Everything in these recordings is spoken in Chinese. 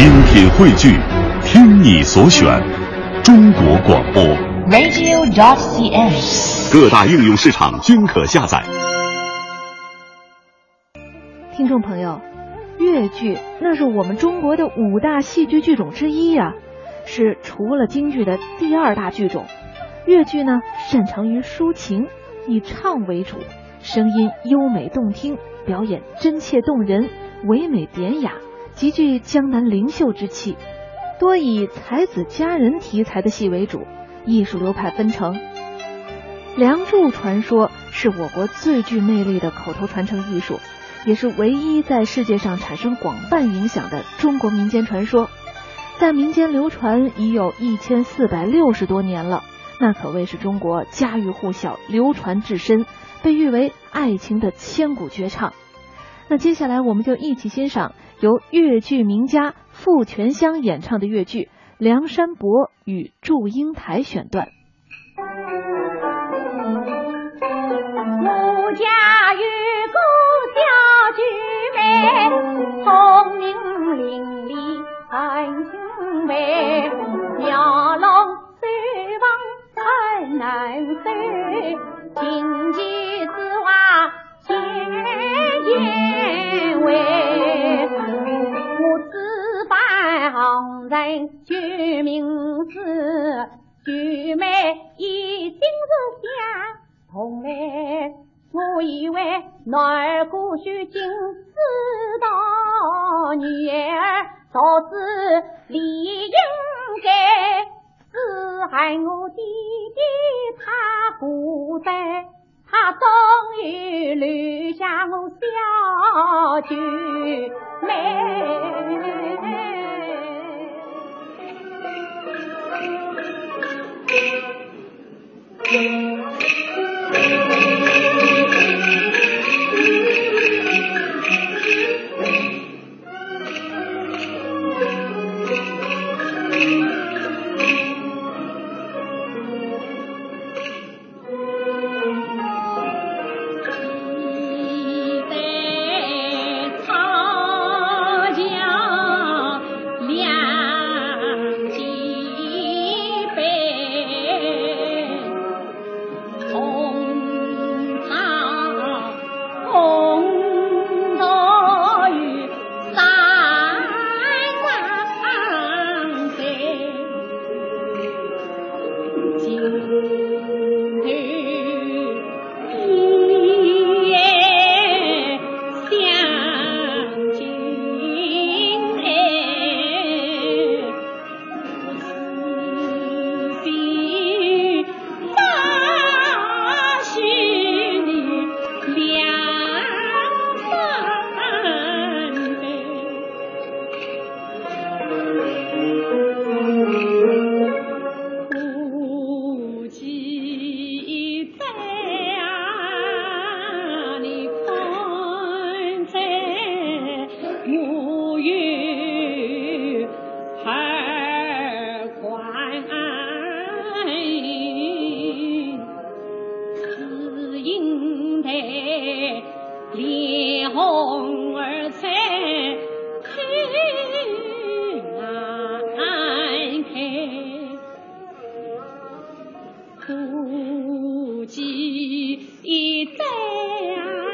精品汇聚，听你所选，中国广播。radio.cn。各大应用市场均可下载。听众朋友，越剧那是我们中国的五大戏剧剧种之一呀、是除了京剧的第二大剧种。越剧呢，擅长于抒情，以唱为主，声音优美动听，表演真切动人，唯美典雅，极具江南灵秀之气。多以才子佳人题材的戏为主，艺术流派纷呈。《梁祝》传说是我国最具魅力的口头传承艺术，也是唯一在世界上产生广泛影响的中国民间传说，在民间流传已有一千四百六十多年了。那可谓是中国家喻户晓、流传至深，被誉为爱情的千古绝唱。那接下来我们就一起欣赏由越剧名家傅全香演唱的越剧《梁山伯与祝英台》选段。人救名字，菊妹一心是想。同来，我以为男儿姑须尽知道，女儿早知理应该，只害我弟弟他孤单，他终于留下我小舅妹。一代长江两几杯，夫妻一再。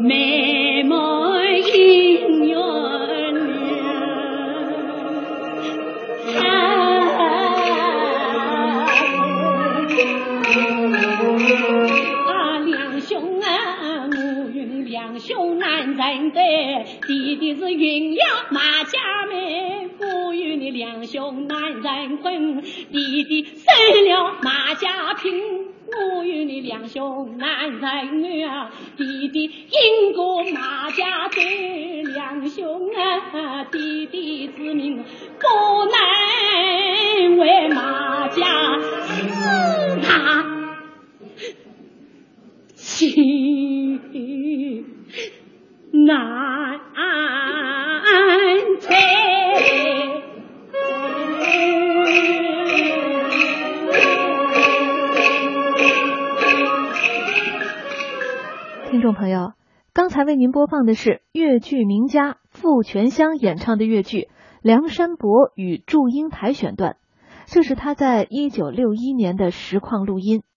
मैं 两兄难认得，弟弟是云阳马家妹，我与你两兄难认婚，弟弟生了马家聘。我与你两兄难认女啊，弟弟因过马家对，两兄啊，弟弟之命不能为马家死他情难听众朋友，刚才为您播放的是越剧名家傅全香演唱的越剧《梁山伯与祝英台》选段，这是他在一九六一年的实况录音。